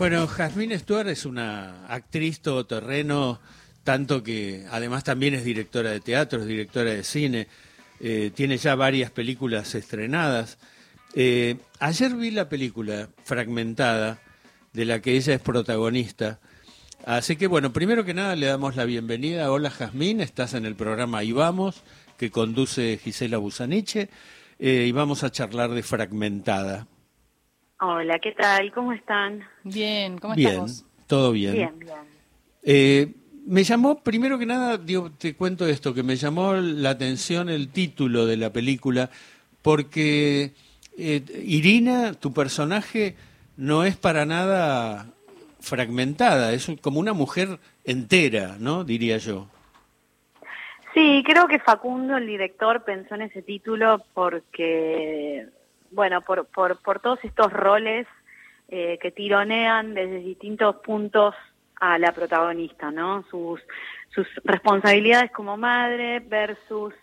Bueno, Jasmine Stuart es una actriz todoterreno, tanto que además también es directora de teatro, es directora de cine, eh, tiene ya varias películas estrenadas. Eh, ayer vi la película fragmentada de la que ella es protagonista. Así que bueno, primero que nada le damos la bienvenida. Hola Jazmín, estás en el programa Y Vamos, que conduce Gisela Busaniche, eh, y vamos a charlar de Fragmentada. Hola, ¿qué tal? ¿Cómo están? Bien, ¿cómo bien, Todo bien. Bien, bien. Eh, me llamó, primero que nada, digo, te cuento esto, que me llamó la atención el título de la película, porque eh, Irina, tu personaje, no es para nada fragmentada, es como una mujer entera, ¿no? Diría yo. Sí, creo que Facundo, el director, pensó en ese título porque, bueno, por, por, por todos estos roles eh, que tironean desde distintos puntos a la protagonista, ¿no? Sus, sus responsabilidades como madre versus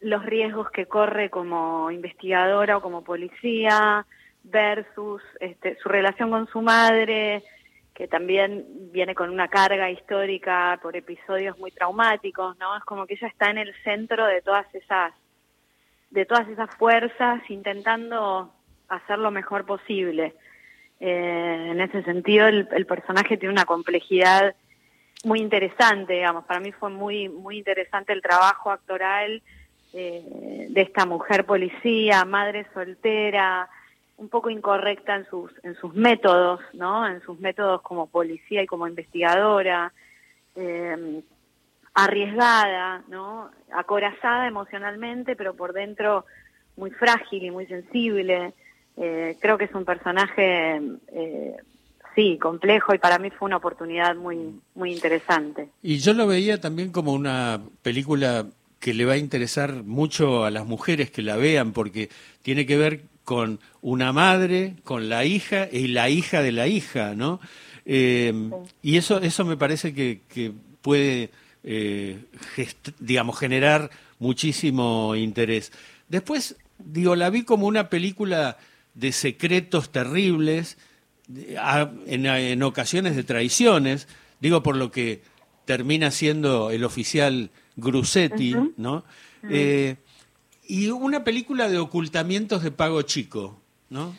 los riesgos que corre como investigadora o como policía versus este, su relación con su madre, que también viene con una carga histórica por episodios muy traumáticos, ¿no? Es como que ella está en el centro de todas esas de todas esas fuerzas intentando hacer lo mejor posible. Eh, en ese sentido, el, personaje tiene una complejidad muy interesante, digamos. Para mí fue muy muy interesante el trabajo actoral eh, de esta mujer policía, madre soltera, un poco incorrecta en sus en sus métodos, ¿no? En sus métodos como policía y como investigadora, eh, arriesgada, ¿no? Acorazada emocionalmente, pero por dentro muy frágil y muy sensible. Eh, creo que es un personaje, eh, sí, complejo y para mí fue una oportunidad muy, muy interesante. Y yo lo veía también como una película que le va a interesar mucho a las mujeres que la vean porque tiene que ver con una madre, con la hija y la hija de la hija, ¿no? Eh, y eso, eso me parece que, que puede, digamos, generar muchísimo interés. Después, digo, la vi como una película de secretos terribles, en, ocasiones de traiciones, digo por lo que termina siendo el oficial Grusetti, ¿no? Eh, y una película de ocultamientos de pago chico, ¿no?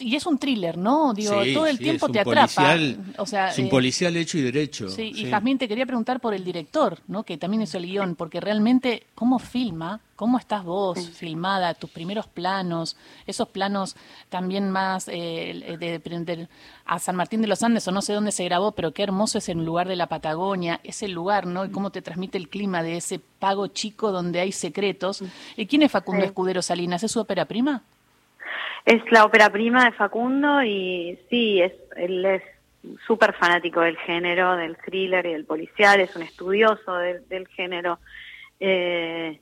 Y es un thriller, ¿no? Digo, todo el tiempo te atrapa. o sea, es un eh, policial hecho y derecho. Sí, y Jazmín te quería preguntar por el director, ¿no? Que también es el guion, porque realmente, ¿cómo filma? ¿Cómo estás vos filmada? Tus primeros planos, esos planos también más eh, de prender a San Martín de los Andes o no sé dónde se grabó, pero qué hermoso es el lugar de la Patagonia, ese lugar, ¿no? Y cómo te transmite el clima de ese pago chico donde hay secretos. ¿Y quién es Facundo Escudero Salinas? ¿Es su ópera prima? Es la ópera prima de Facundo y sí, es, él es súper fanático del género, del thriller y del policial, es un estudioso del género. Eh,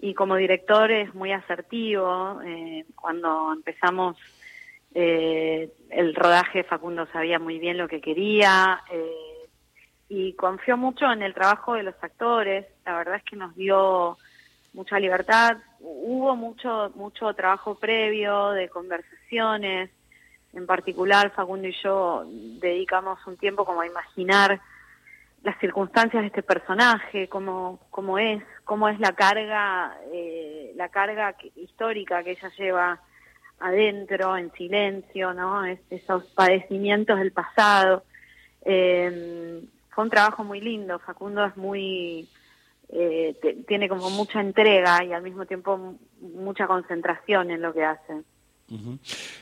y como director es muy asertivo. Eh, cuando empezamos eh, el rodaje, Facundo sabía muy bien lo que quería y confió mucho en el trabajo de los actores. La verdad es que nos dio mucha libertad. Hubo mucho, mucho trabajo previo de conversaciones. En particular, Facundo y yo dedicamos un tiempo como a imaginar las circunstancias de este personaje, cómo, cómo es, cómo es la carga, eh, la carga histórica que ella lleva adentro, en silencio, ¿no? esos padecimientos del pasado. Eh, fue un trabajo muy lindo. Facundo es muy eh, tiene como mucha entrega y al mismo tiempo mucha concentración en lo que hace.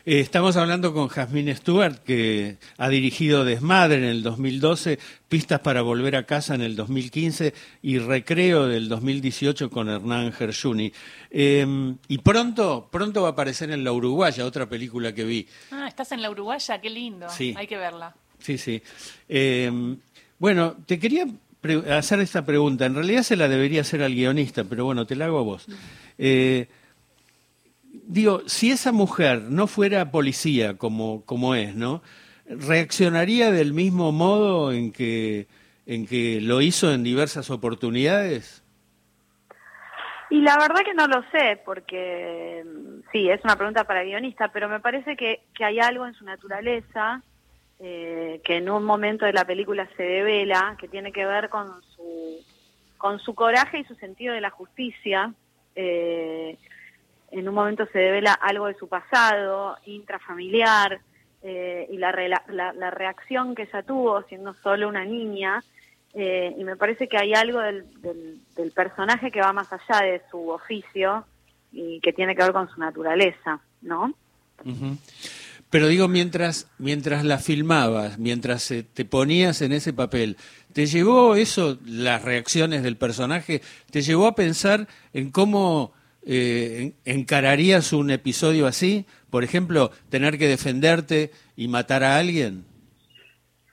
Eh, estamos hablando con Jasmine Stewart, que ha dirigido Desmadre en el 2012, Pistas para Volver a Casa en el 2015 y Recreo del 2018 con Hernán Gershuni. Em, y pronto, pronto va a aparecer en La Uruguaya, otra película que vi. Ah, estás en La Uruguaya, qué lindo. Sí. Hay que verla. Sí, sí. Em, bueno, te quería hacer esta pregunta. En realidad se la debería hacer al guionista, pero bueno, te la hago a vos. Eh, digo, si esa mujer no fuera policía como, como es, ¿no? ¿Reaccionaría del mismo modo en que, en que lo hizo en diversas oportunidades? Y la verdad que no lo sé, porque sí, es una pregunta para guionista, pero me parece que, que hay algo en su naturaleza eh, que en un momento de la película se devela, que tiene que ver con su, con su coraje y su sentido de la justicia. Eh, en un momento se devela algo de su pasado, intrafamiliar, eh, y la, la, reacción que ella tuvo siendo solo una niña. y me parece que hay algo del, del, personaje que va más allá de su oficio y que tiene que ver con su naturaleza, ¿no? Pero digo, mientras, mientras la filmabas, mientras te ponías en ese papel, ¿te llevó eso, las reacciones del personaje, te llevó a pensar en cómo eh, encararías un episodio así? Por ejemplo, tener que defenderte y matar a alguien.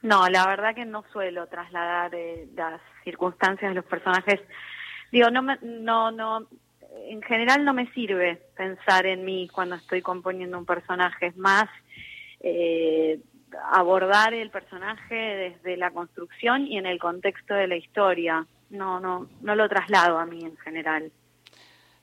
No, la verdad que no suelo trasladar eh, las circunstancias de los personajes. Digo, no, no, no, en general no me sirve pensar en mí cuando estoy componiendo un personaje, es más eh, abordar el personaje desde la construcción y en el contexto de la historia. No, no, no lo traslado a mí en general.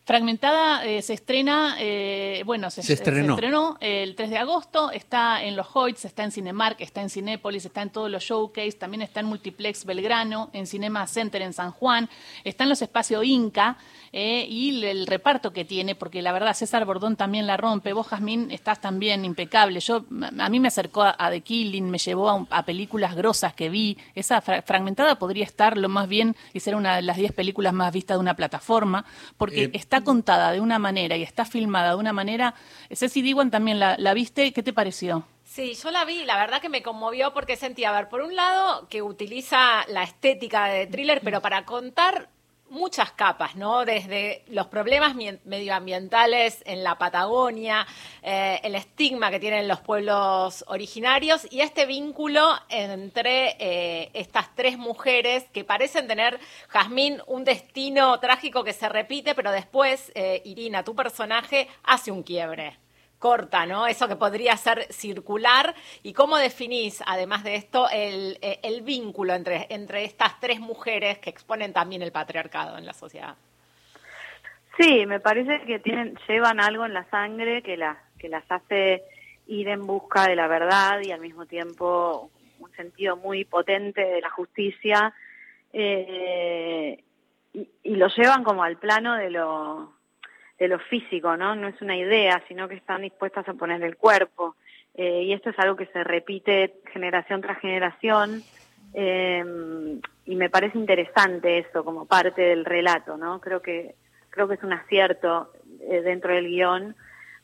Fragmentada eh, se estrena, eh, bueno, se, estrenó. el 3 de agosto, está en los Hoyts, está en Cinemark, está en Cinépolis, está en todos los showcase, también está en Multiplex Belgrano, en Cinema Center en San Juan, está en los espacios Inca eh, y el, reparto que tiene, porque la verdad César Bordón también la rompe, vos Jazmín estás también impecable, yo a mí me acercó a, The Killing, me llevó a, películas grosas que vi, esa Fragmentada podría estar lo más bien y ser una de las 10 películas más vistas de una plataforma, porque está contada de una manera y está filmada de una manera. Ceci Diwan también la, la viste, ¿qué te pareció? Sí, yo la vi, la verdad que me conmovió porque sentía, a ver, por un lado, que utiliza la estética de thriller, pero para contar muchas capas, ¿no? Desde los problemas medioambientales en la Patagonia, eh, el estigma que tienen los pueblos originarios y este vínculo entre eh, estas tres mujeres que parecen tener, Jazmín, un destino trágico que se repite, pero después, eh, Irina, tu personaje, hace un quiebre corta, ¿no? Eso que podría ser circular. ¿Y cómo definís, además de esto, el, el, vínculo entre, entre estas tres mujeres que exponen también el patriarcado en la sociedad? Sí, me parece que tienen, llevan algo en la sangre que, las que las hace ir en busca de la verdad y al mismo tiempo un sentido muy potente de la justicia eh, y, lo llevan como al plano de lo de lo físico, ¿no? No es una idea, sino que están dispuestas a poner el cuerpo. Eh, y esto es algo que se repite generación tras generación. Eh, y me parece interesante eso como parte del relato, ¿no? Creo que creo que es un acierto eh, dentro del guion,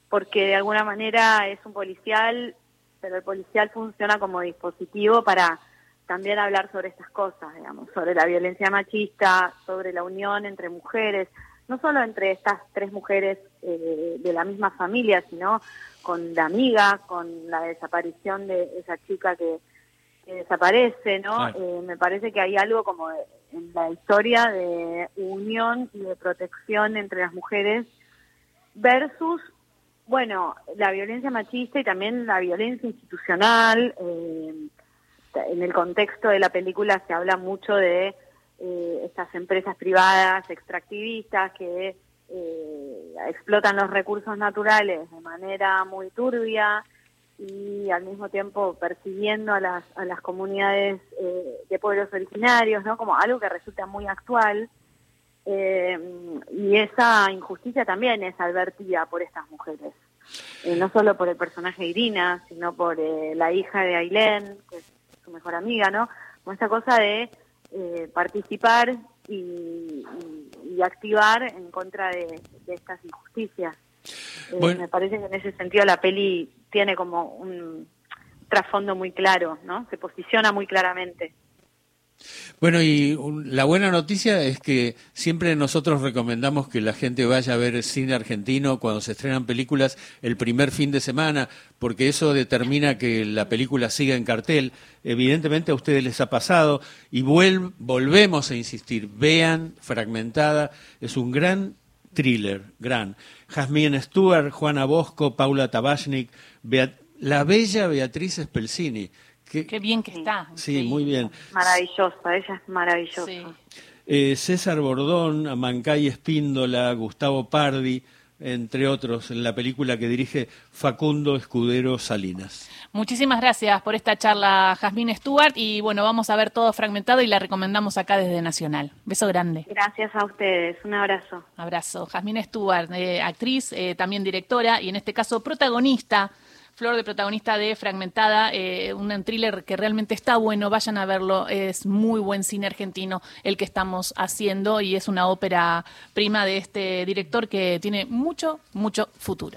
porque de alguna manera es un policial, pero el policial funciona como dispositivo para también hablar sobre estas cosas, digamos, sobre la violencia machista, sobre la unión entre mujeres, no solo entre estas tres mujeres eh, de la misma familia, sino con la amiga, con la desaparición de esa chica que, desaparece, ¿no? Eh, me parece que hay algo como en la historia de unión y de protección entre las mujeres versus, bueno, la violencia machista y también la violencia institucional. Eh, en el contexto de la película se habla mucho de eh, estas empresas privadas extractivistas que eh, explotan los recursos naturales de manera muy turbia y al mismo tiempo persiguiendo a las, a las comunidades eh, de pueblos originarios, ¿no? Como algo que resulta muy actual. y esa injusticia también es advertida por estas mujeres. no solo por el personaje Irina, sino por la hija de Ailén, que es su mejor amiga, ¿no? Como esta cosa de eh, participar y, activar en contra de, estas injusticias. Eh, me parece que en ese sentido la peli tiene como un trasfondo muy claro, ¿no? Se posiciona muy claramente. Bueno, y la buena noticia es que siempre nosotros recomendamos que la gente vaya a ver cine argentino cuando se estrenan películas el primer fin de semana, porque eso determina que la película siga en cartel. Evidentemente a ustedes les ha pasado y volvemos a insistir, vean Fragmentada, es un gran thriller, gran. Jasmine Stewart, Juana Bosco, Paula Tabachnik, la bella Beatriz Spelcini Qué, bien que está. Sí, muy bien. Maravillosa, ella es maravillosa. Eh, César Bordón, Amancay Espíndola, Gustavo Pardi, entre otros, en la película que dirige Facundo Escudero Salinas. Muchísimas gracias por esta charla, Jazmín Stewart, y bueno, vamos a ver todo fragmentado y la recomendamos acá desde Nacional. Beso grande. Gracias a ustedes, un abrazo. Abrazo. Jazmín Stewart, eh, actriz, eh, también directora y en este caso protagonista Flor de protagonista de Fragmentada, eh, un thriller que realmente está bueno, vayan a verlo, es muy buen cine argentino el que estamos haciendo y es una ópera prima de este director que tiene mucho, mucho futuro.